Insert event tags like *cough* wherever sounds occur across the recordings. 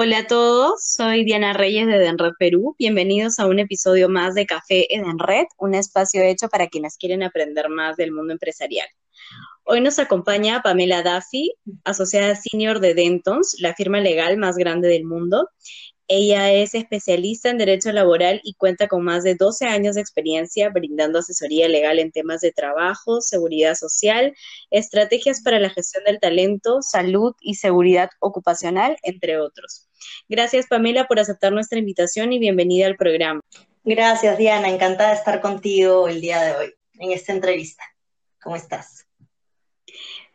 Hola a todos, soy Diana Reyes de Edenred Perú. Bienvenidos a un episodio más de Café Edenred, un espacio hecho para quienes quieren aprender más del mundo empresarial. Hoy nos acompaña Pamela Duffy, asociada senior de Dentons, la firma legal más grande del mundo, ella es especialista en derecho laboral y cuenta con más de 12 años de experiencia brindando asesoría legal en temas de trabajo, seguridad social, estrategias para la gestión del talento, salud y seguridad ocupacional, entre otros. Gracias Pamela por aceptar nuestra invitación y bienvenida al programa. Gracias Diana, encantada de estar contigo el día de hoy en esta entrevista. ¿Cómo estás?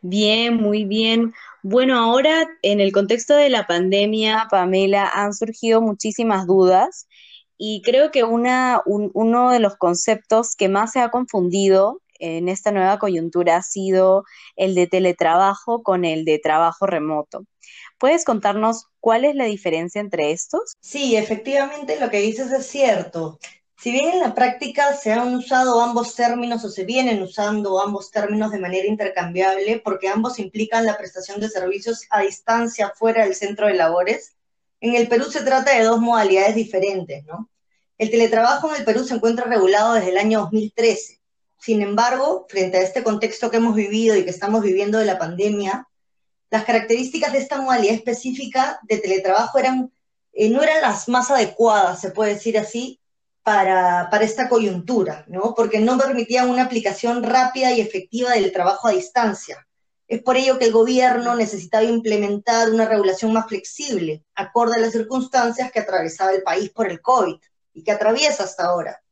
Bien, muy bien. Bueno, ahora en el contexto de la pandemia, Pamela, han surgido muchísimas dudas y creo que una, uno de los conceptos que más se ha confundido en esta nueva coyuntura ha sido el de teletrabajo con el de trabajo remoto. ¿Puedes contarnos cuál es la diferencia entre estos? Sí, efectivamente lo que dices es cierto. Si bien en la práctica se han usado ambos términos o se vienen usando ambos términos de manera intercambiable porque ambos implican la prestación de servicios a distancia fuera del centro de labores, en el Perú se trata de dos modalidades diferentes, ¿no? El teletrabajo en el Perú se encuentra regulado desde el año 2013. Sin embargo, frente a este contexto que hemos vivido y que estamos viviendo de la pandemia, las características de esta modalidad específica de teletrabajo eran, eh, no eran las más adecuadas, se puede decir así, para, esta coyuntura, ¿no? Porque no permitían una aplicación rápida y efectiva del trabajo a distancia. Es por ello que el gobierno necesitaba implementar una regulación más flexible, acorde a las circunstancias que atravesaba el país por el COVID y que atraviesa hasta ahora.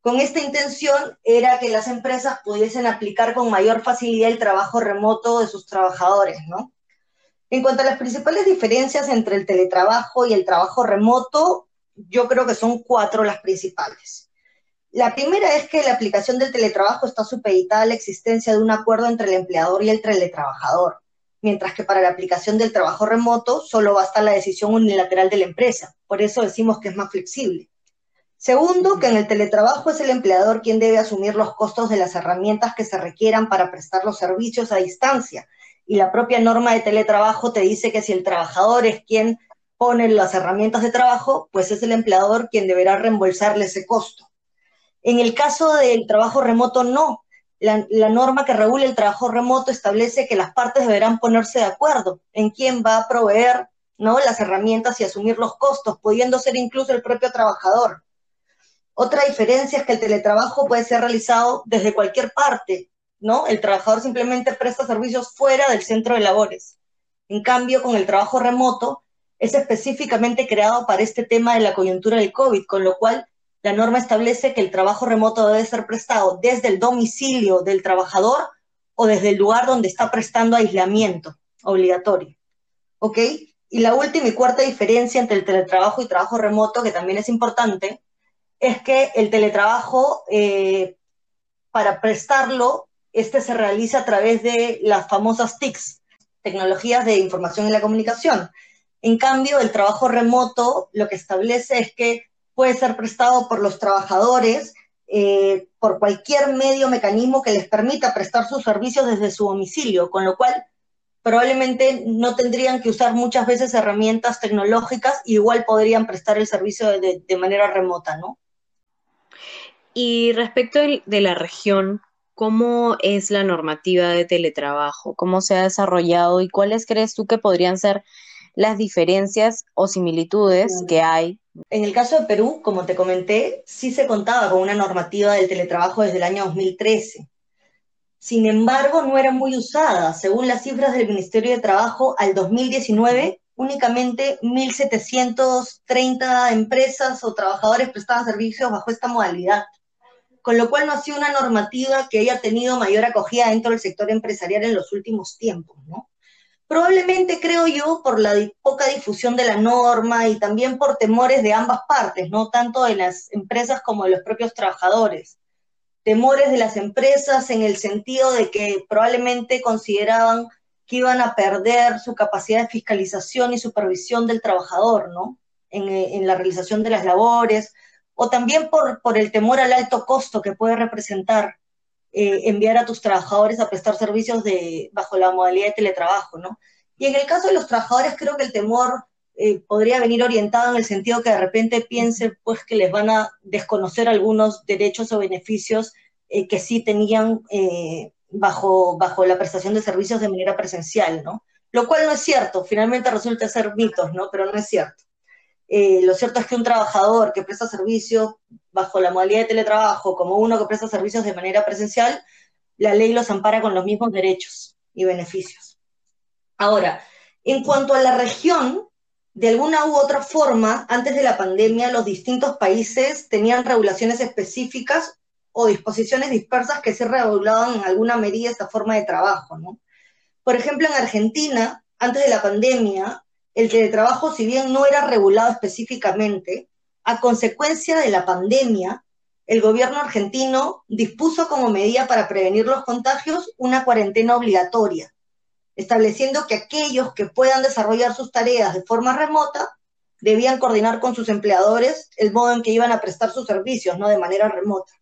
Con esta intención era que las empresas pudiesen aplicar con mayor facilidad el trabajo remoto de sus trabajadores, ¿no? En cuanto a las principales diferencias entre el teletrabajo y el trabajo remoto, yo creo que son cuatro las principales. La primera es que la aplicación del teletrabajo está supeditada a la existencia de un acuerdo entre el empleador y el teletrabajador, mientras que para la aplicación del trabajo remoto solo basta la decisión unilateral de la empresa. Por eso decimos que es más flexible. Segundo, que en el teletrabajo es el empleador quien debe asumir los costos de las herramientas que se requieran para prestar los servicios a distancia. Y la propia norma de teletrabajo te dice que si el trabajador es quien ponen las herramientas de trabajo, pues es el empleador quien deberá reembolsarle ese costo. En el caso del trabajo remoto, no. La, norma que regula el trabajo remoto establece que las partes deberán ponerse de acuerdo en quién va a proveer ¿no? las herramientas y asumir los costos, pudiendo ser incluso el propio trabajador. Otra diferencia es que el teletrabajo puede ser realizado desde cualquier parte, ¿no? El trabajador simplemente presta servicios fuera del centro de labores. En cambio, con el trabajo remoto, es específicamente creado para este tema de la coyuntura del COVID, con lo cual la norma establece que el trabajo remoto debe ser prestado desde el domicilio del trabajador o desde el lugar donde está prestando aislamiento obligatorio. ¿Ok? Y la última y cuarta diferencia entre el teletrabajo y trabajo remoto, que también es importante, es que el teletrabajo, eh, para prestarlo, este se realiza a través de las famosas TICs, tecnologías de información y la comunicación, en cambio, el trabajo remoto lo que establece es que puede ser prestado por los trabajadores eh, por cualquier medio mecanismo que les permita prestar sus servicios desde su domicilio, con lo cual probablemente no tendrían que usar muchas veces herramientas tecnológicas, igual podrían prestar el servicio de, de manera remota, ¿no? Y respecto de la región, ¿cómo es la normativa de teletrabajo? ¿Cómo se ha desarrollado y cuáles crees tú que podrían ser las diferencias o similitudes que hay. En el caso de Perú, como te comenté, sí se contaba con una normativa del teletrabajo desde el año 2013. Sin embargo, no era muy usada. Según las cifras del Ministerio de Trabajo, al 2019 únicamente 1.730 empresas o trabajadores prestaban servicios bajo esta modalidad, con lo cual no ha sido una normativa que haya tenido mayor acogida dentro del sector empresarial en los últimos tiempos, ¿no? Probablemente, creo yo, por la poca difusión de la norma y también por temores de ambas partes, no tanto de las empresas como de los propios trabajadores. Temores de las empresas en el sentido de que probablemente consideraban que iban a perder su capacidad de fiscalización y supervisión del trabajador, ¿no? En, la realización de las labores, o también por, por el temor al alto costo que puede representar eh, enviar a tus trabajadores a prestar servicios de, bajo la modalidad de teletrabajo, ¿no? Y en el caso de los trabajadores, creo que el temor eh, podría venir orientado en el sentido que de repente piensen pues que les van a desconocer algunos derechos o beneficios eh, que sí tenían bajo, bajo la prestación de servicios de manera presencial, ¿no? Lo cual no es cierto, finalmente resulta ser mitos, ¿no? Pero no es cierto. Eh, lo cierto es que un trabajador que presta servicios bajo la modalidad de teletrabajo, como uno que presta servicios de manera presencial, la ley los ampara con los mismos derechos y beneficios. Ahora, en cuanto a la región, de alguna u otra forma, antes de la pandemia, los distintos países tenían regulaciones específicas o disposiciones dispersas que se regulaban en alguna medida esta forma de trabajo, ¿no? Por ejemplo, en Argentina, antes de la pandemia, el teletrabajo, si bien no era regulado específicamente, a consecuencia de la pandemia, el gobierno argentino dispuso como medida para prevenir los contagios una cuarentena obligatoria, estableciendo que aquellos que puedan desarrollar sus tareas de forma remota debían coordinar con sus empleadores el modo en que iban a prestar sus servicios, ¿no? De manera remota.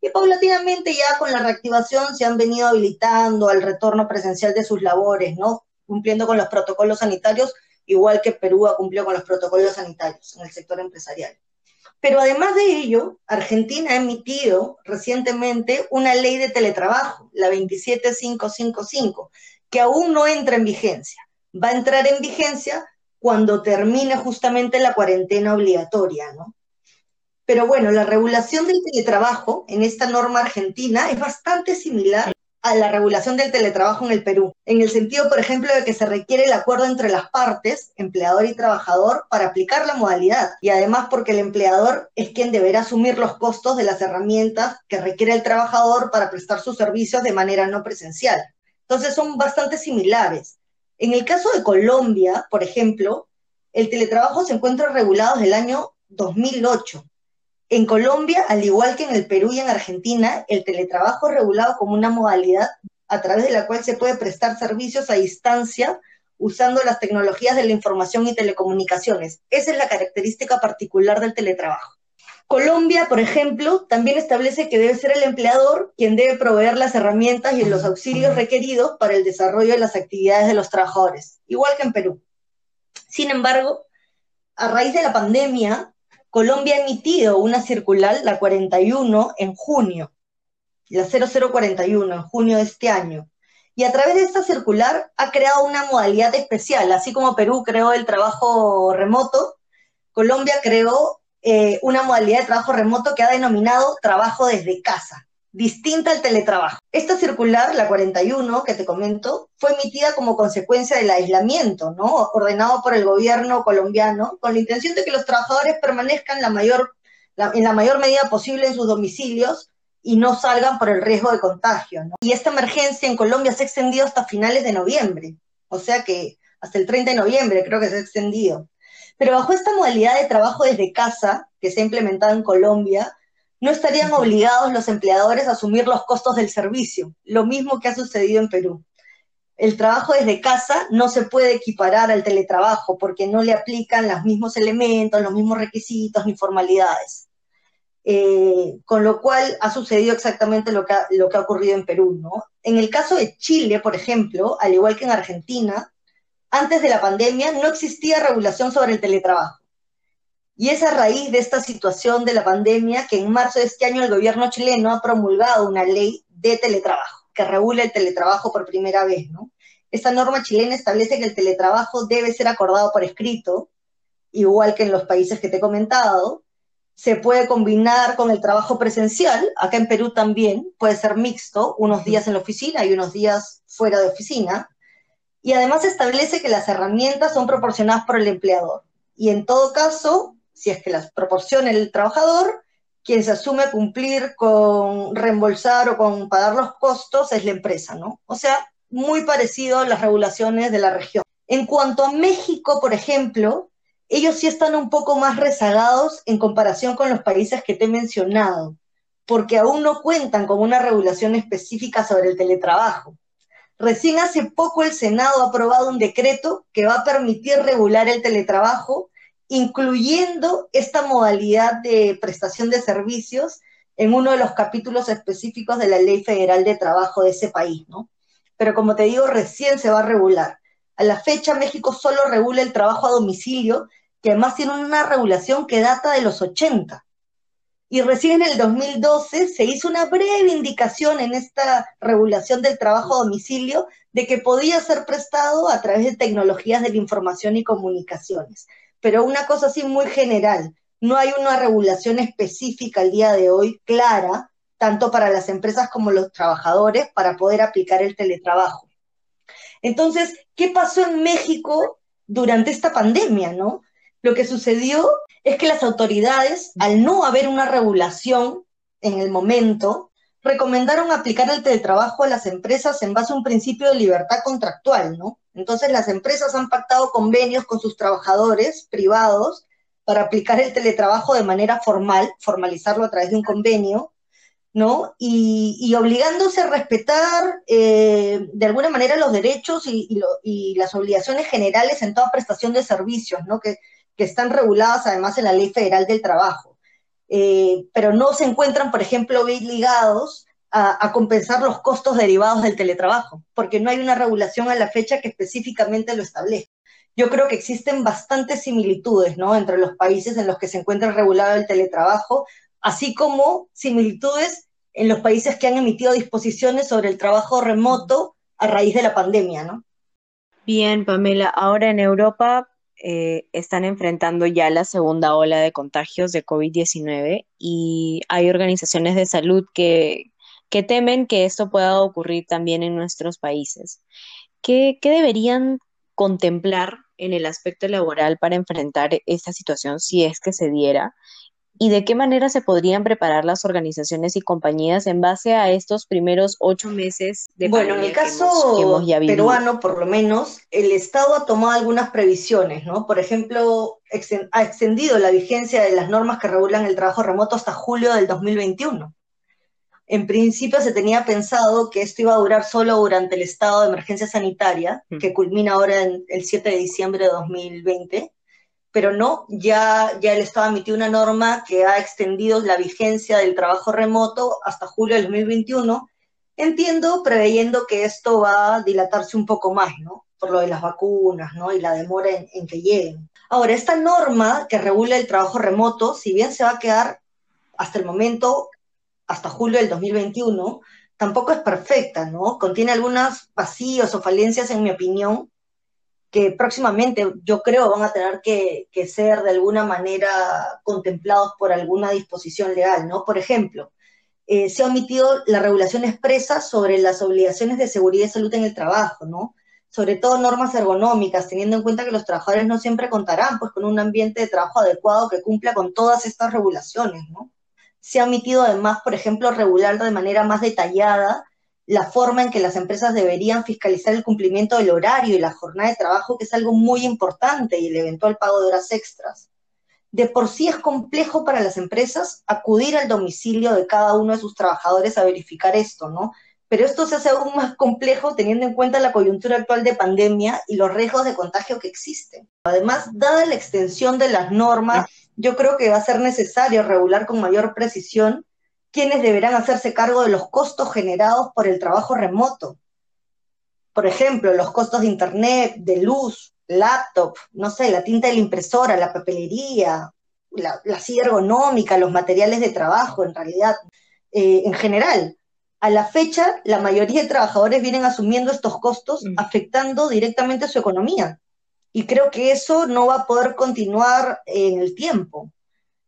Y paulatinamente ya con la reactivación se han venido habilitando al retorno presencial de sus labores, ¿no? Cumpliendo con los protocolos sanitarios igual que Perú ha cumplido con los protocolos sanitarios en el sector empresarial. Pero además de ello, Argentina ha emitido recientemente una ley de teletrabajo, la 27555, que aún no entra en vigencia. Va a entrar en vigencia cuando termine justamente la cuarentena obligatoria, ¿no? Pero bueno, la regulación del teletrabajo en esta norma argentina es bastante similar a la regulación del teletrabajo en el Perú, en el sentido, por ejemplo, de que se requiere el acuerdo entre las partes, empleador y trabajador, para aplicar la modalidad, y además porque el empleador es quien deberá asumir los costos de las herramientas que requiere el trabajador para prestar sus servicios de manera no presencial. Entonces son bastante similares. En el caso de Colombia, por ejemplo, el teletrabajo se encuentra regulado desde el año 2008 en Colombia, al igual que en el Perú y en Argentina, el teletrabajo es regulado como una modalidad a través de la cual se puede prestar servicios a distancia usando las tecnologías de la información y telecomunicaciones. Esa es la característica particular del teletrabajo. Colombia, por ejemplo, también establece que debe ser el empleador quien debe proveer las herramientas y los auxilios requeridos para el desarrollo de las actividades de los trabajadores, igual que en Perú. Sin embargo, a raíz de la pandemia, Colombia ha emitido una circular, la 41, en junio, la 0041, en junio de este año. Y a través de esta circular ha creado una modalidad especial, así como Perú creó el trabajo remoto, Colombia creó eh, una modalidad de trabajo remoto que ha denominado trabajo desde casa distinta al teletrabajo. Esta circular, la 41, que te comento, fue emitida como consecuencia del aislamiento, ¿no? Ordenado por el gobierno colombiano, con la intención de que los trabajadores permanezcan en la mayor medida posible en sus domicilios y no salgan por el riesgo de contagio. Y esta emergencia en Colombia se ha extendido hasta finales de noviembre, o sea que hasta el 30 de noviembre creo que se ha extendido. Pero bajo esta modalidad de trabajo desde casa, que se ha implementado en Colombia, no estarían obligados los empleadores a asumir los costos del servicio, lo mismo que ha sucedido en Perú. El trabajo desde casa no se puede equiparar al teletrabajo porque no le aplican los mismos elementos, los mismos requisitos ni formalidades. Eh, con lo cual ha sucedido exactamente lo que ha, lo que ha ocurrido en Perú. ¿no? En el caso de Chile, por ejemplo, al igual que en Argentina, antes de la pandemia no existía regulación sobre el teletrabajo. Y es a raíz de esta situación de la pandemia que en marzo de este año el gobierno chileno ha promulgado una ley de teletrabajo que regula el teletrabajo por primera vez, ¿no? Esta norma chilena establece que el teletrabajo debe ser acordado por escrito, igual que en los países que te he comentado. Se puede combinar con el trabajo presencial, acá en Perú también, puede ser mixto, unos días en la oficina y unos días fuera de oficina. Y además establece que las herramientas son proporcionadas por el empleador. Y en todo caso, si es que las proporciona el trabajador, quien se asume cumplir con reembolsar o con pagar los costos es la empresa, ¿no? O sea, muy parecido a las regulaciones de la región. En cuanto a México, por ejemplo, ellos sí están un poco más rezagados en comparación con los países que te he mencionado, porque aún no cuentan con una regulación específica sobre el teletrabajo. Recién hace poco el Senado ha aprobado un decreto que va a permitir regular el teletrabajo, incluyendo esta modalidad de prestación de servicios en uno de los capítulos específicos de la Ley Federal de Trabajo de ese país, ¿no? Pero como te digo, recién se va a regular. A la fecha, México solo regula el trabajo a domicilio, que además tiene una regulación que data de los 80. Y recién en el 2012 se hizo una breve indicación en esta regulación del trabajo a domicilio de que podía ser prestado a través de tecnologías de la información y comunicaciones. Pero una cosa así muy general, no hay una regulación específica al día de hoy clara, tanto para las empresas como los trabajadores, para poder aplicar el teletrabajo. Entonces, ¿qué pasó en México durante esta pandemia, no? Lo que sucedió es que las autoridades, al no haber una regulación en el momento, recomendaron aplicar el teletrabajo a las empresas en base a un principio de libertad contractual, ¿no? Entonces las empresas han pactado convenios con sus trabajadores privados para aplicar el teletrabajo de manera formal, formalizarlo a través de un convenio, ¿no? Y, obligándose a respetar eh, de alguna manera los derechos y, las obligaciones generales en toda prestación de servicios, ¿no? Que, están reguladas además en la Ley Federal del Trabajo. Eh, pero no se encuentran, por ejemplo, ligados a, compensar los costos derivados del teletrabajo, porque no hay una regulación a la fecha que específicamente lo establezca. Yo creo que existen bastantes similitudes ¿no? entre los países en los que se encuentra regulado el teletrabajo, así como similitudes en los países que han emitido disposiciones sobre el trabajo remoto a raíz de la pandemia, ¿no? Bien, Pamela, ahora en Europa eh, están enfrentando ya la segunda ola de contagios de COVID-19 y hay organizaciones de salud que, que, temen que esto pueda ocurrir también en nuestros países. ¿Qué, qué deberían contemplar en el aspecto laboral para enfrentar esta situación si es que se diera? ¿Y de qué manera se podrían preparar las organizaciones y compañías en base a estos primeros ocho meses de Bueno, en el caso peruano, por lo menos, el Estado ha tomado algunas previsiones, ¿no? Por ejemplo, ha extendido la vigencia de las normas que regulan el trabajo remoto hasta julio del 2021. En principio se tenía pensado que esto iba a durar solo durante el estado de emergencia sanitaria, mm. que culmina ahora en el 7 de diciembre de 2020 pero no, ya, ya el Estado emitió una norma que ha extendido la vigencia del trabajo remoto hasta julio del 2021. Entiendo, preveyendo que esto va a dilatarse un poco más, ¿no? Por lo de las vacunas, ¿no? Y la demora en, en que lleguen. Ahora, esta norma que regula el trabajo remoto, si bien se va a quedar hasta el momento, hasta julio del 2021, tampoco es perfecta, ¿no? Contiene algunos vacíos o falencias, en mi opinión, que próximamente yo creo van a tener que, ser de alguna manera contemplados por alguna disposición legal, ¿no? Por ejemplo, eh, se ha omitido la regulación expresa sobre las obligaciones de seguridad y salud en el trabajo, ¿no? Sobre todo normas ergonómicas, teniendo en cuenta que los trabajadores no siempre contarán pues, con un ambiente de trabajo adecuado que cumpla con todas estas regulaciones, ¿no? Se ha omitido además, por ejemplo, regular de manera más detallada la forma en que las empresas deberían fiscalizar el cumplimiento del horario y la jornada de trabajo, que es algo muy importante, y el eventual pago de horas extras. De por sí es complejo para las empresas acudir al domicilio de cada uno de sus trabajadores a verificar esto, ¿no? Pero esto se hace aún más complejo teniendo en cuenta la coyuntura actual de pandemia y los riesgos de contagio que existen. Además, dada la extensión de las normas, yo creo que va a ser necesario regular con mayor precisión quienes deberán hacerse cargo de los costos generados por el trabajo remoto. Por ejemplo, los costos de internet, de luz, laptop, no sé, la tinta de la impresora, la papelería, la, silla ergonómica, los materiales de trabajo, en realidad, eh, en general. A la fecha, la mayoría de trabajadores vienen asumiendo estos costos, mm. afectando directamente su economía. Y creo que eso no va a poder continuar en el tiempo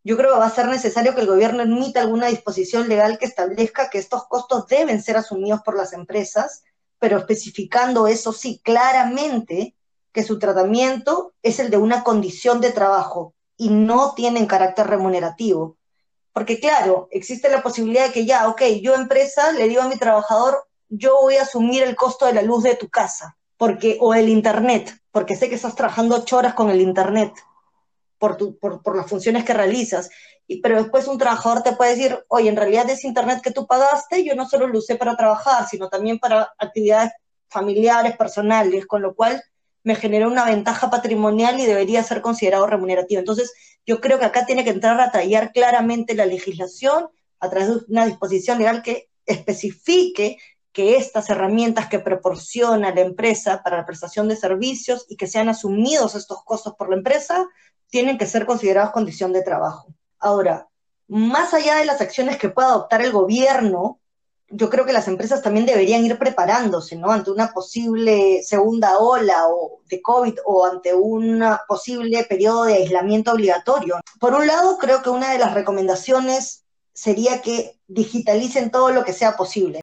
yo creo que va a ser necesario que el gobierno emita alguna disposición legal que establezca que estos costos deben ser asumidos por las empresas, pero especificando eso sí claramente que su tratamiento es el de una condición de trabajo y no tienen carácter remunerativo. Porque claro, existe la posibilidad de que ya, ok, yo empresa le digo a mi trabajador, yo voy a asumir el costo de la luz de tu casa, porque, o el internet, porque sé que estás trabajando ocho horas con el internet por, tu, por, por las funciones que realizas. Y, pero después un trabajador te puede decir, oye, en realidad ese internet que tú pagaste, yo no solo lo usé para trabajar, sino también para actividades familiares, personales, con lo cual me generó una ventaja patrimonial y debería ser considerado remunerativo. Entonces, yo creo que acá tiene que entrar a tallar claramente la legislación a través de una disposición legal que especifique que estas herramientas que proporciona la empresa para la prestación de servicios y que sean asumidos estos costos por la empresa, tienen que ser considerados condición de trabajo. Ahora, más allá de las acciones que pueda adoptar el gobierno, yo creo que las empresas también deberían ir preparándose, ¿no? Ante una posible segunda ola de COVID o ante un posible periodo de aislamiento obligatorio. Por un lado, creo que una de las recomendaciones sería que digitalicen todo lo que sea posible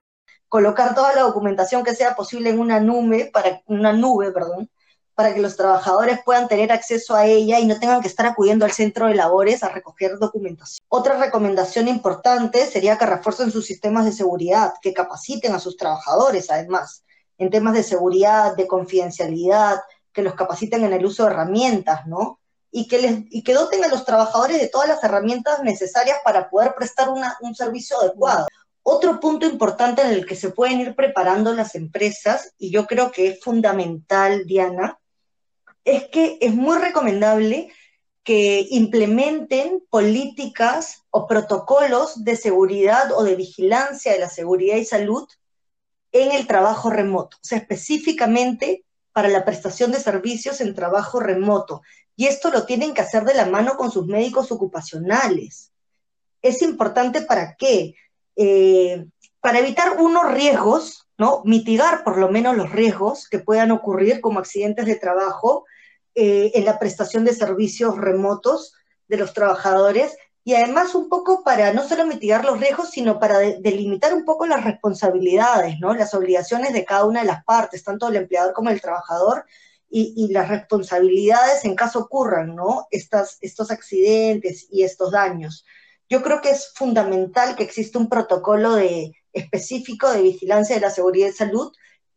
colocar toda la documentación que sea posible en una nube, para, una nube, perdón, para que los trabajadores puedan tener acceso a ella y no tengan que estar acudiendo al centro de labores a recoger documentación. Otra recomendación importante sería que refuercen sus sistemas de seguridad, que capaciten a sus trabajadores, además, en temas de seguridad, de confidencialidad, que los capaciten en el uso de herramientas, ¿no? Y que, les, y que doten a los trabajadores de todas las herramientas necesarias para poder prestar un servicio adecuado. Otro punto importante en el que se pueden ir preparando las empresas, y yo creo que es fundamental, Diana, es que es muy recomendable que implementen políticas o protocolos de seguridad o de vigilancia de la seguridad y salud en el trabajo remoto, o sea, específicamente para la prestación de servicios en trabajo remoto. Y esto lo tienen que hacer de la mano con sus médicos ocupacionales. Es importante para qué? Eh, para evitar unos riesgos, ¿no? Mitigar por lo menos los riesgos que puedan ocurrir como accidentes de trabajo eh, en la prestación de servicios remotos de los trabajadores y además un poco para no solo mitigar los riesgos, sino para delimitar un poco las responsabilidades, ¿no? Las obligaciones de cada una de las partes, tanto el empleador como el trabajador, y, las responsabilidades en caso ocurran, ¿no? Estos accidentes y estos daños yo creo que es fundamental que exista un protocolo de, específico de vigilancia de la seguridad y salud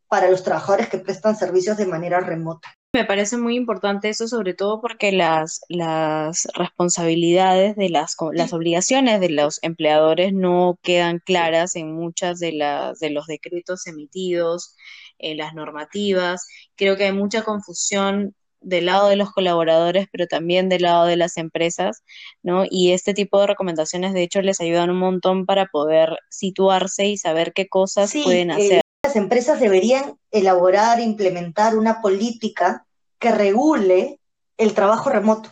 para los trabajadores que prestan servicios de manera remota. Me parece muy importante eso, sobre todo porque las, las responsabilidades de las, las obligaciones de los empleadores no quedan claras en muchas de, las, de los decretos emitidos, en las normativas. Creo que hay mucha confusión del lado de los colaboradores, pero también del lado de las empresas, ¿no? Y este tipo de recomendaciones, de hecho, les ayudan un montón para poder situarse y saber qué cosas pueden eh, hacer. las empresas deberían elaborar, implementar una política que regule el trabajo remoto,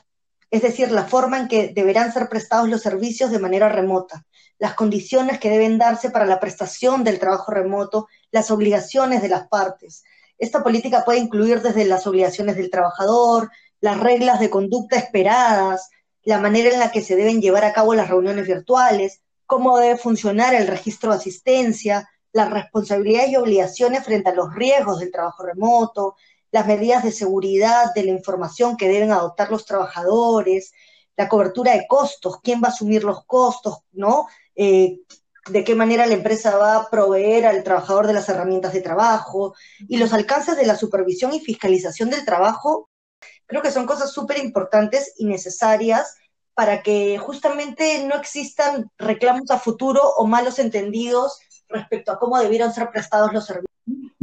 es decir, la forma en que deberán ser prestados los servicios de manera remota, las condiciones que deben darse para la prestación del trabajo remoto, las obligaciones de las partes esta política puede incluir desde las obligaciones del trabajador, las reglas de conducta esperadas, la manera en la que se deben llevar a cabo las reuniones virtuales, cómo debe funcionar el registro de asistencia, las responsabilidades y obligaciones frente a los riesgos del trabajo remoto, las medidas de seguridad de la información que deben adoptar los trabajadores, la cobertura de costos, quién va a asumir los costos, ¿no? Eh, de qué manera la empresa va a proveer al trabajador de las herramientas de trabajo y los alcances de la supervisión y fiscalización del trabajo, creo que son cosas súper importantes y necesarias para que justamente no existan reclamos a futuro o malos entendidos respecto a cómo debieron ser prestados los servicios.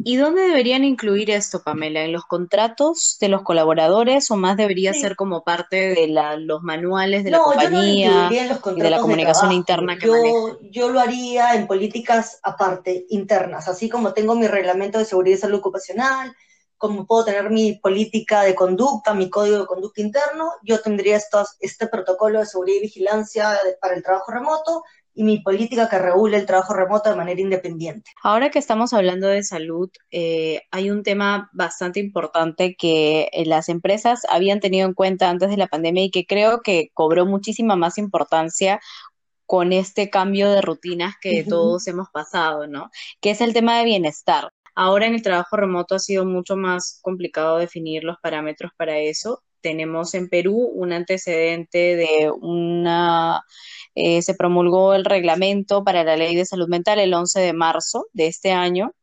¿Y dónde deberían incluir esto, Pamela? ¿En los contratos de los colaboradores o más debería ser como parte de los manuales de la compañía y de la comunicación interna que yo, Yo lo haría en políticas aparte, internas, así como tengo mi reglamento de seguridad y salud ocupacional, como puedo tener mi política de conducta, mi código de conducta interno, yo tendría estos, este protocolo de seguridad y vigilancia para el trabajo remoto y mi política que regule el trabajo remoto de manera independiente. Ahora que estamos hablando de salud, eh, hay un tema bastante importante que eh, las empresas habían tenido en cuenta antes de la pandemia y que creo que cobró muchísima más importancia con este cambio de rutinas que todos hemos pasado, ¿no? Que es el tema de bienestar. Ahora en el trabajo remoto ha sido mucho más complicado definir los parámetros para eso. Tenemos en Perú un antecedente de una eh, se promulgó el reglamento para la ley de salud mental el 11 de marzo de este año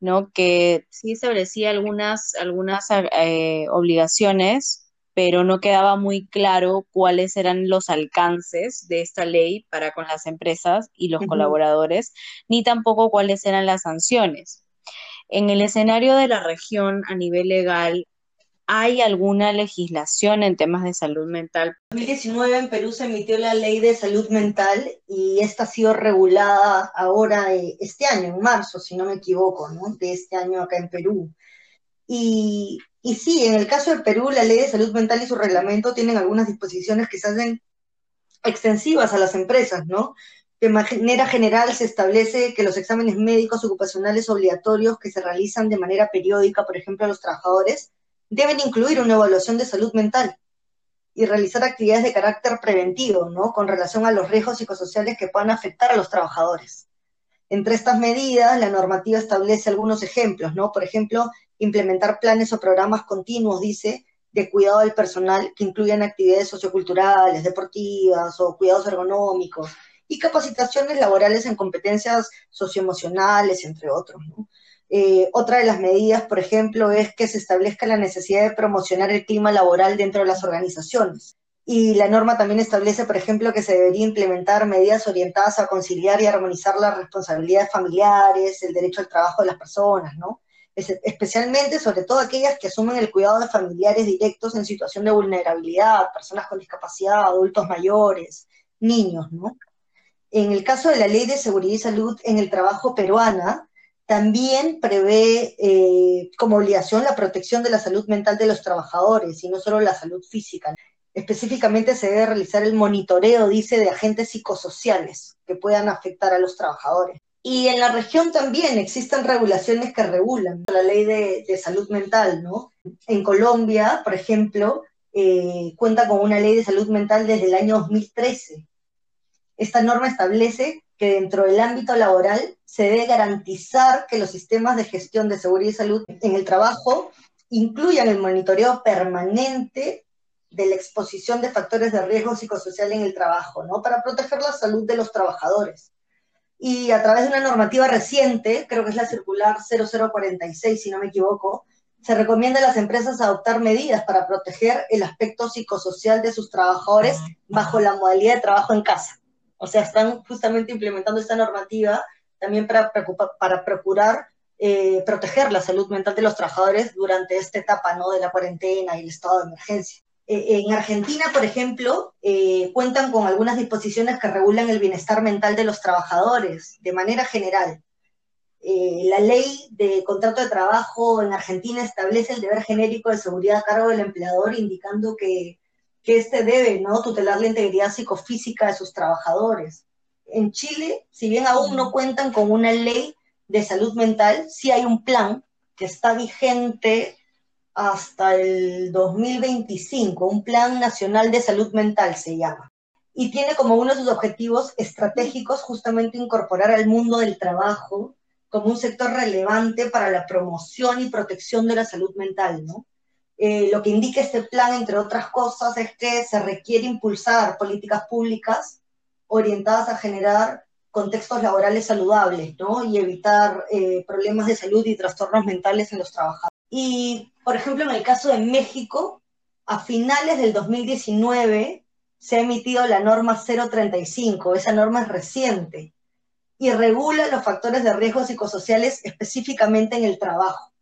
¿no? Que sí establecía algunas, algunas eh, obligaciones, pero no quedaba muy claro cuáles eran los alcances de esta ley para con las empresas y los colaboradores, ni tampoco cuáles eran las sanciones. En el escenario de la región a nivel legal, ¿Hay alguna legislación en temas de salud mental? En 2019 en Perú se emitió la ley de salud mental y esta ha sido regulada ahora eh, este año, en marzo, si no me equivoco, ¿no? de este año acá en Perú. Y, y sí, en el caso de Perú, la ley de salud mental y su reglamento tienen algunas disposiciones que se hacen extensivas a las empresas, ¿no? De manera general se establece que los exámenes médicos ocupacionales obligatorios que se realizan de manera periódica, por ejemplo, a los trabajadores, deben incluir una evaluación de salud mental y realizar actividades de carácter preventivo, ¿no? Con relación a los riesgos psicosociales que puedan afectar a los trabajadores. Entre estas medidas, la normativa establece algunos ejemplos, ¿no? Por ejemplo, implementar planes o programas continuos, dice, de cuidado del personal que incluyan actividades socioculturales, deportivas o cuidados ergonómicos y capacitaciones laborales en competencias socioemocionales, entre otros, ¿no? Eh, otra de las medidas, por ejemplo, es que se establezca la necesidad de promocionar el clima laboral dentro de las organizaciones. Y la norma también establece, por ejemplo, que se debería implementar medidas orientadas a conciliar y armonizar las responsabilidades familiares, el derecho al trabajo de las personas, ¿no? especialmente, sobre todo aquellas que asumen el cuidado de familiares directos en situación de vulnerabilidad, personas con discapacidad, adultos mayores, niños, ¿no? En el caso de la Ley de Seguridad y Salud en el Trabajo peruana, también prevé eh, como obligación la protección de la salud mental de los trabajadores y no solo la salud física. Específicamente se debe realizar el monitoreo, dice, de agentes psicosociales que puedan afectar a los trabajadores. Y en la región también existen regulaciones que regulan la ley de, salud mental, ¿no? En Colombia, por ejemplo, eh, cuenta con una ley de salud mental desde el año 2013. Esta norma establece que dentro del ámbito laboral se debe garantizar que los sistemas de gestión de seguridad y salud en el trabajo incluyan el monitoreo permanente de la exposición de factores de riesgo psicosocial en el trabajo, ¿no? Para proteger la salud de los trabajadores. Y a través de una normativa reciente, creo que es la circular 0046, si no me equivoco, se recomienda a las empresas adoptar medidas para proteger el aspecto psicosocial de sus trabajadores bajo la modalidad de trabajo en casa. O sea, están justamente implementando esta normativa también para, para procurar eh, proteger la salud mental de los trabajadores durante esta etapa ¿no? de la cuarentena y el estado de emergencia. Eh, en Argentina, por ejemplo, eh, cuentan con algunas disposiciones que regulan el bienestar mental de los trabajadores de manera general. la ley de contrato de trabajo en Argentina establece el deber genérico de seguridad a cargo del empleador, indicando que que éste debe ¿no? tutelar la integridad psicofísica de sus trabajadores. En Chile, si bien aún no cuentan con una ley de salud mental, sí hay un plan que está vigente hasta el 2025, un plan nacional de salud mental se llama. Y tiene como uno de sus objetivos estratégicos justamente incorporar al mundo del trabajo como un sector relevante para la promoción y protección de la salud mental, ¿no? Eh, lo que indica este plan, entre otras cosas, es que se requiere impulsar políticas públicas orientadas a generar contextos laborales saludables, ¿no? Y evitar eh, problemas de salud y trastornos mentales en los trabajadores. Y, por ejemplo, en el caso de México, a finales del 2019 se ha emitido la norma 035, esa norma es reciente, y regula los factores de riesgo psicosociales específicamente en el trabajo.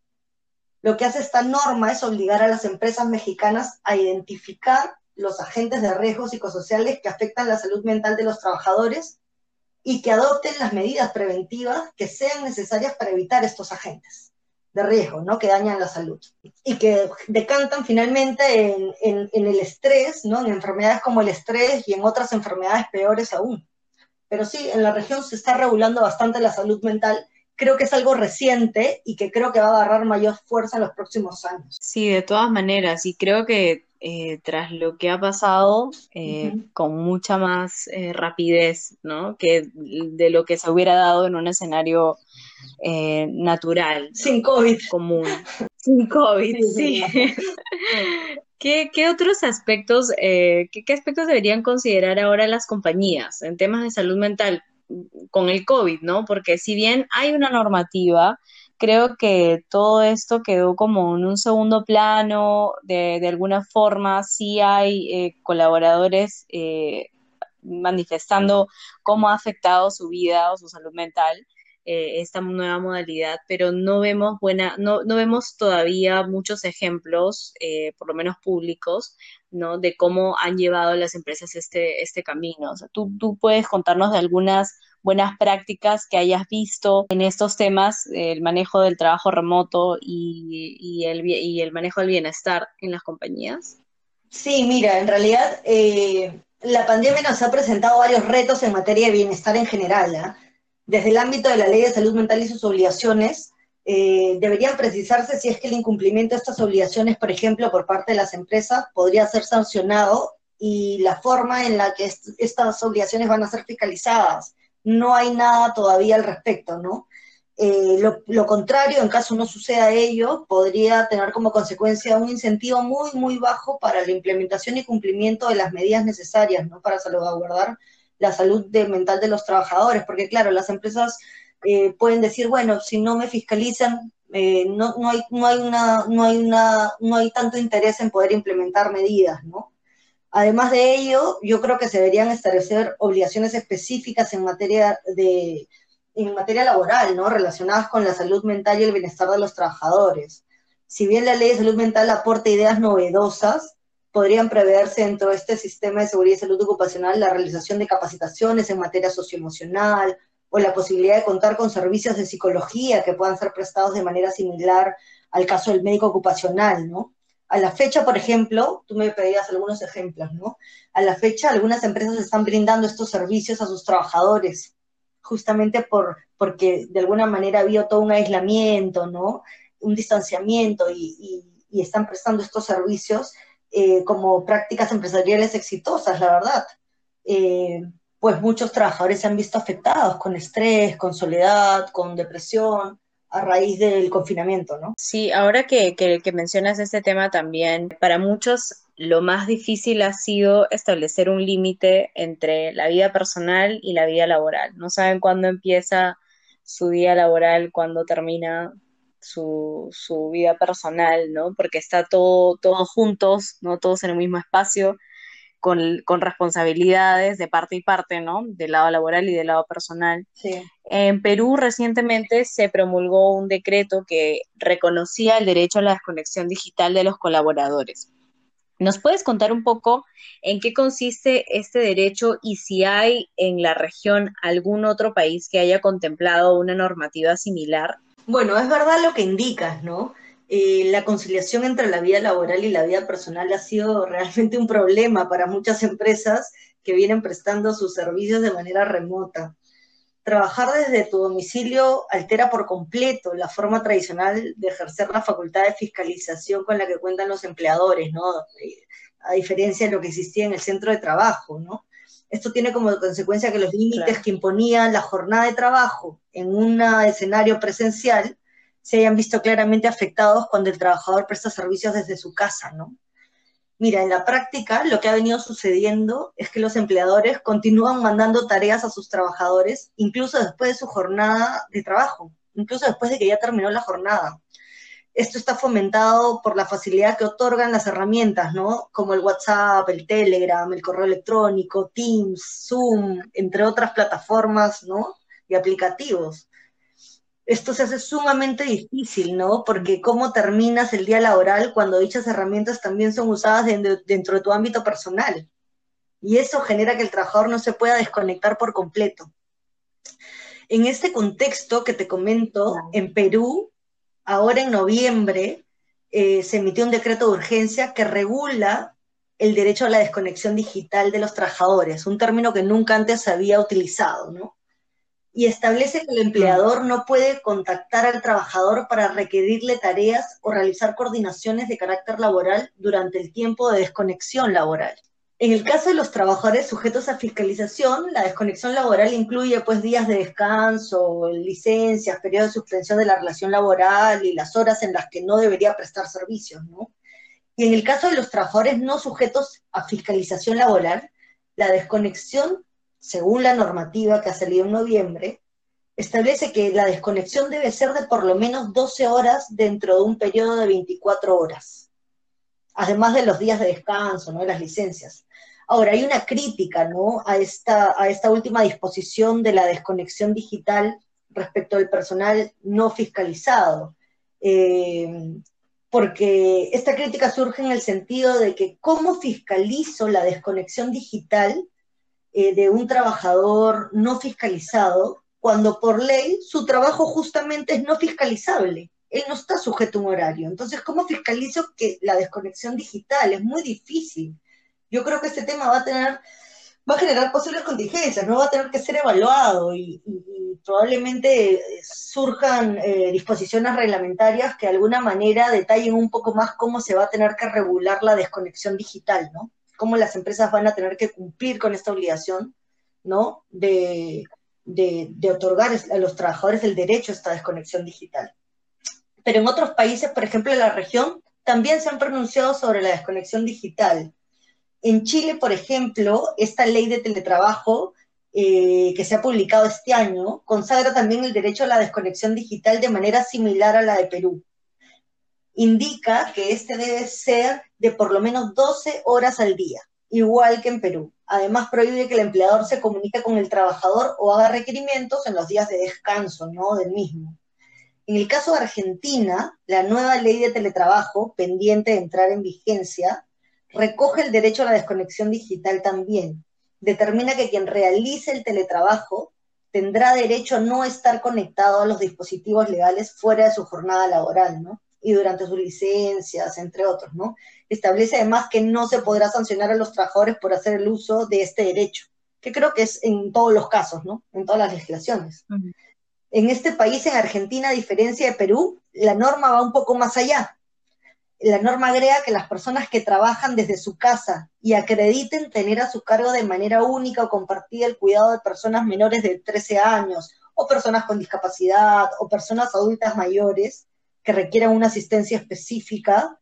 Lo que hace esta norma es obligar a las empresas mexicanas a identificar los agentes de riesgo psicosociales que afectan la salud mental de los trabajadores y que adopten las medidas preventivas que sean necesarias para evitar estos agentes de riesgo, ¿no? Que dañan la salud y que decantan finalmente en, el estrés, ¿no? En enfermedades como el estrés y en otras enfermedades peores aún. Pero sí, en la región se está regulando bastante la salud mental creo que es algo reciente y que creo que va a agarrar mayor fuerza en los próximos años. Sí, de todas maneras, y creo que eh, tras lo que ha pasado, eh, con mucha más eh, rapidez, ¿no? Que de lo que se hubiera dado en un escenario natural. Sin COVID. Común. *laughs* Sin COVID, sí. *laughs* ¿Qué, otros aspectos, qué, qué aspectos deberían considerar ahora las compañías en temas de salud mental? Con el COVID, ¿no? Porque si bien hay una normativa creo que todo esto quedó como en un segundo plano, de, de alguna forma sí hay eh, colaboradores eh, manifestando cómo ha afectado su vida o su salud mental eh, esta nueva modalidad, pero no vemos buena, no, no vemos todavía muchos ejemplos, eh, por lo menos públicos, de cómo han llevado las empresas este, este camino. Tú, tú puedes contarnos de algunas buenas prácticas que hayas visto en estos temas, el manejo del trabajo remoto y, y, el, y el manejo del bienestar en las compañías? Sí, mira, en realidad eh, la pandemia nos ha presentado varios retos en materia de bienestar en general. ¿eh? Desde el ámbito de la ley de salud mental y sus obligaciones, eh, deberían precisarse si es que el incumplimiento de estas obligaciones, por ejemplo, por parte de las empresas, podría ser sancionado y la forma en la que est estas obligaciones van a ser fiscalizadas. No hay nada todavía al respecto, ¿no? Eh, lo, contrario, en caso no suceda ello, podría tener como consecuencia un incentivo muy, muy bajo para la implementación y cumplimiento de las medidas necesarias ¿no? para salvaguardar la salud mental de los trabajadores, porque claro, las empresas eh, pueden decir, bueno, si no me fiscalizan, eh, no, no, hay, no, hay una, no, hay una, no hay tanto interés en poder implementar medidas, ¿no? Además de ello, yo creo que se deberían establecer obligaciones específicas en materia de en materia laboral, ¿no? Relacionadas con la salud mental y el bienestar de los trabajadores. Si bien la ley de salud mental aporta ideas novedosas, podrían preverse dentro de este sistema de seguridad y salud ocupacional la realización de capacitaciones en materia socioemocional o la posibilidad de contar con servicios de psicología que puedan ser prestados de manera similar al caso del médico ocupacional, ¿no? A la fecha, por ejemplo, tú me pedías algunos ejemplos, ¿no? A la fecha, algunas empresas están brindando estos servicios a sus trabajadores justamente por, porque de alguna manera había todo un aislamiento, ¿no? Un distanciamiento y, están prestando estos servicios eh, como prácticas empresariales exitosas, la verdad. Eh, pues muchos trabajadores se han visto afectados con estrés, con soledad, con depresión, a raíz del confinamiento, ¿no? Sí, ahora que, que, mencionas este tema también, para muchos lo más difícil ha sido establecer un límite entre la vida personal y la vida laboral. No saben cuándo empieza su día laboral, cuándo termina su, su vida personal, ¿no? Porque está todo, todos juntos, ¿no? Todos en el mismo espacio, con, con, responsabilidades de parte y parte, ¿no? Del lado laboral y del lado personal. Sí. En Perú recientemente se promulgó un decreto que reconocía el derecho a la desconexión digital de los colaboradores. ¿Nos puedes contar un poco en qué consiste este derecho y si hay en la región algún otro país que haya contemplado una normativa similar? Bueno, es verdad lo que indicas, ¿no? Eh, la conciliación entre la vida laboral y la vida personal ha sido *laughs* realmente un problema para muchas empresas que vienen prestando sus servicios de manera remota trabajar desde tu domicilio altera por completo la forma tradicional de ejercer la facultad de fiscalización con la que cuentan los empleadores, ¿no? A diferencia de lo que existía en el centro de trabajo, ¿no? Esto tiene como consecuencia que los límites claro. que imponía la jornada de trabajo en un escenario presencial se hayan visto claramente afectados cuando el trabajador presta servicios desde su casa, ¿no? Mira, en la práctica lo que ha venido sucediendo es que los empleadores continúan mandando tareas a sus trabajadores, incluso después de su jornada de trabajo, incluso después de que ya terminó la jornada. Esto está fomentado por la facilidad que otorgan las herramientas, ¿no? Como el WhatsApp, el Telegram, el correo electrónico, Teams, Zoom, entre otras plataformas, ¿no? Y aplicativos esto se hace sumamente difícil, ¿no? Porque cómo terminas el día laboral cuando dichas herramientas también son usadas dentro, dentro de tu ámbito personal. Y eso genera que el trabajador no se pueda desconectar por completo. En este contexto que te comento, en Perú, ahora en noviembre, eh, se emitió un decreto de urgencia que regula el derecho a la desconexión digital de los trabajadores, un término que nunca antes se había utilizado, ¿no? Y establece que el empleador no puede contactar al trabajador para requerirle tareas o realizar coordinaciones de carácter laboral durante el tiempo de desconexión laboral. En el caso de los trabajadores sujetos a fiscalización, la desconexión laboral incluye pues días de descanso, licencias, periodos de suspensión de la relación laboral y las horas en las que no debería prestar servicios, ¿no? Y en el caso de los trabajadores no sujetos a fiscalización laboral, la desconexión según la normativa que ha salido en noviembre, establece que la desconexión debe ser de por lo menos 12 horas dentro de un periodo de 24 horas, además de los días de descanso, ¿no? las licencias. Ahora, hay una crítica ¿no? a, esta, a esta última disposición de la desconexión digital respecto al personal no fiscalizado, eh, porque esta crítica surge en el sentido de que cómo fiscalizo la desconexión digital eh, de un trabajador no fiscalizado cuando por ley su trabajo justamente es no fiscalizable. Él no está sujeto a un horario. Entonces, ¿cómo fiscalizo que la desconexión digital? Es muy difícil. Yo creo que este tema va a tener, va a generar posibles contingencias, no va a tener que ser evaluado y, probablemente surjan eh, disposiciones reglamentarias que de alguna manera detallen un poco más cómo se va a tener que regular la desconexión digital, ¿no? Cómo las empresas van a tener que cumplir con esta obligación, ¿no? De, otorgar a los trabajadores el derecho a esta desconexión digital. Pero en otros países, por ejemplo en la región, también se han pronunciado sobre la desconexión digital. En Chile, por ejemplo, esta ley de teletrabajo eh, que se ha publicado este año consagra también el derecho a la desconexión digital de manera similar a la de Perú. Indica que este debe ser de por lo menos 12 horas al día, igual que en Perú. Además, prohíbe que el empleador se comunique con el trabajador o haga requerimientos en los días de descanso, ¿no? Del mismo. En el caso de Argentina, la nueva ley de teletrabajo, pendiente de entrar en vigencia, recoge el derecho a la desconexión digital también. Determina que quien realice el teletrabajo tendrá derecho a no estar conectado a los dispositivos legales fuera de su jornada laboral, ¿no? Y durante sus licencias, entre otros, ¿no? Establece además que no se podrá sancionar a los trabajadores por hacer el uso de este derecho, que creo que es en todos los casos, ¿no? En todas las legislaciones. En este país, en Argentina, a diferencia de Perú, la norma va un poco más allá. La norma agrega que las personas que trabajan desde su casa y acrediten tener a su cargo de manera única o compartida el cuidado de personas menores de 13 años, o personas con discapacidad, o personas adultas mayores, que requieran una asistencia específica,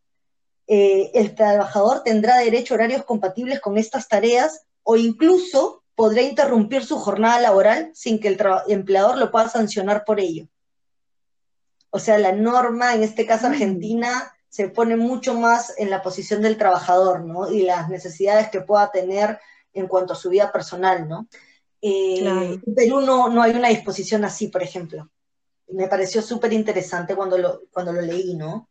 eh, el trabajador tendrá derecho a horarios compatibles con estas tareas o incluso podrá interrumpir su jornada laboral sin que el empleador lo pueda sancionar por ello. O sea, la norma, en este caso mm. Argentina, se pone mucho más en la posición del trabajador, ¿no? Y las necesidades que pueda tener en cuanto a su vida personal, ¿no? Eh, en Perú no, no hay una disposición así, por ejemplo me pareció súper interesante cuando lo, cuando lo leí, ¿no?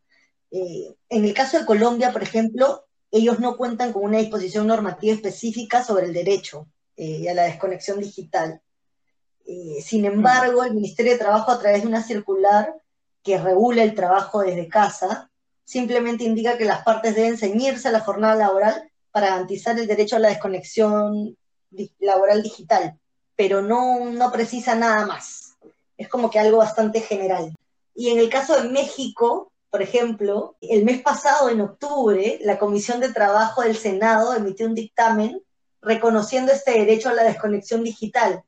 Eh, en el caso de Colombia, por ejemplo, ellos no cuentan con una disposición normativa específica sobre el derecho eh, a la desconexión digital. Eh, sin embargo, el Ministerio de Trabajo, a través de una circular que regula el trabajo desde casa, simplemente indica que las partes deben ceñirse a la jornada laboral para garantizar el derecho a la desconexión laboral digital, pero no, no precisa nada más es como que algo bastante general. Y en el caso de México, por ejemplo, el mes pasado, en octubre, la Comisión de Trabajo del Senado emitió un dictamen reconociendo este derecho a la desconexión digital,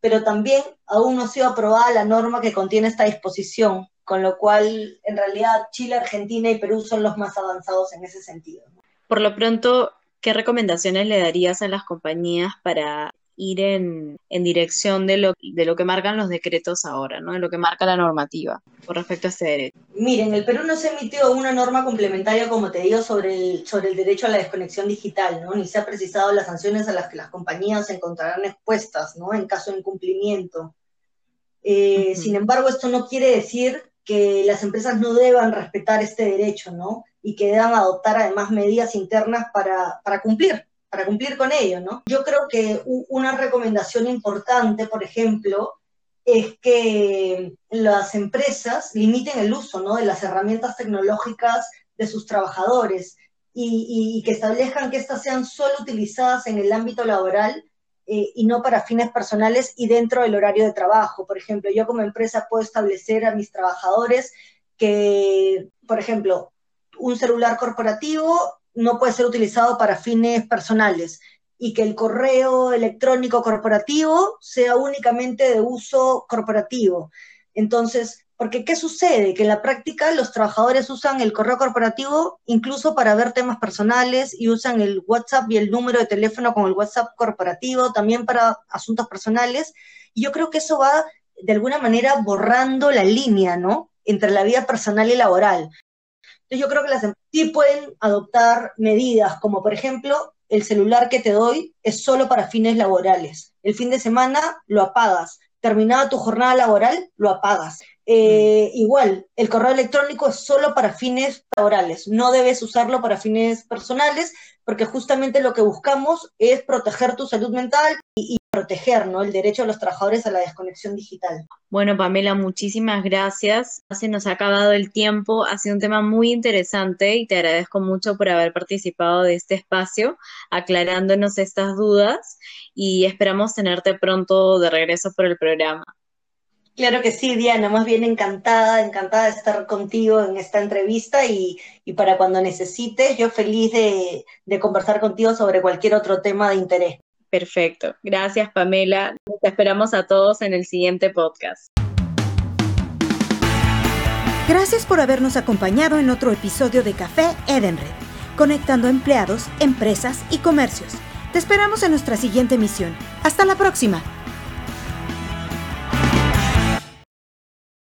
pero también aún no ha sido aprobada la norma que contiene esta disposición, con lo cual en realidad Chile, Argentina y Perú son los más avanzados en ese sentido. Por lo pronto, ¿qué recomendaciones le darías a las compañías para ir en, dirección de lo, de lo que marcan los decretos ahora, ¿no? De lo que marca la normativa con respecto a este derecho. Miren, el Perú no se emitió una norma complementaria, como te digo, sobre el, sobre el derecho a la desconexión digital, ¿no? Ni se ha precisado las sanciones a las que las compañías se encontrarán expuestas, ¿no? En caso de incumplimiento. Eh, sin embargo, esto no quiere decir que las empresas no deban respetar este derecho, ¿no? Y que deban adoptar además medidas internas para, para cumplir para cumplir con ello, ¿no? Yo creo que una recomendación importante, por ejemplo, es que las empresas limiten el uso ¿no? de las herramientas tecnológicas de sus trabajadores y, que establezcan que éstas sean solo utilizadas en el ámbito laboral eh, y no para fines personales y dentro del horario de trabajo. Por ejemplo, yo como empresa puedo establecer a mis trabajadores que, por ejemplo, un celular corporativo no puede ser utilizado para fines personales y que el correo electrónico corporativo sea únicamente de uso corporativo. Entonces, porque ¿qué sucede? Que en la práctica los trabajadores usan el correo corporativo incluso para ver temas personales y usan el WhatsApp y el número de teléfono con el WhatsApp corporativo también para asuntos personales. Y yo creo que eso va de alguna manera borrando la línea, ¿no? Entre la vida personal y laboral. Entonces yo creo que las empresas sí pueden adoptar medidas, como por ejemplo, el celular que te doy es solo para fines laborales. El fin de semana lo apagas. Terminada tu jornada laboral, lo apagas. Eh, igual, el correo electrónico es solo para fines laborales, no debes usarlo para fines personales, porque justamente lo que buscamos es proteger tu salud mental y, proteger ¿no? el derecho de los trabajadores a la desconexión digital. Bueno, Pamela, muchísimas gracias. Se nos ha acabado el tiempo. Ha sido un tema muy interesante y te agradezco mucho por haber participado de este espacio, aclarándonos estas dudas y esperamos tenerte pronto de regreso por el programa. Claro que sí, Diana, más bien encantada, encantada de estar contigo en esta entrevista y, para cuando necesites, yo feliz de, de conversar contigo sobre cualquier otro tema de interés. Perfecto. Gracias, Pamela. Te esperamos a todos en el siguiente podcast. Gracias por habernos acompañado en otro episodio de Café Edenred, conectando empleados, empresas y comercios. Te esperamos en nuestra siguiente emisión. Hasta la próxima.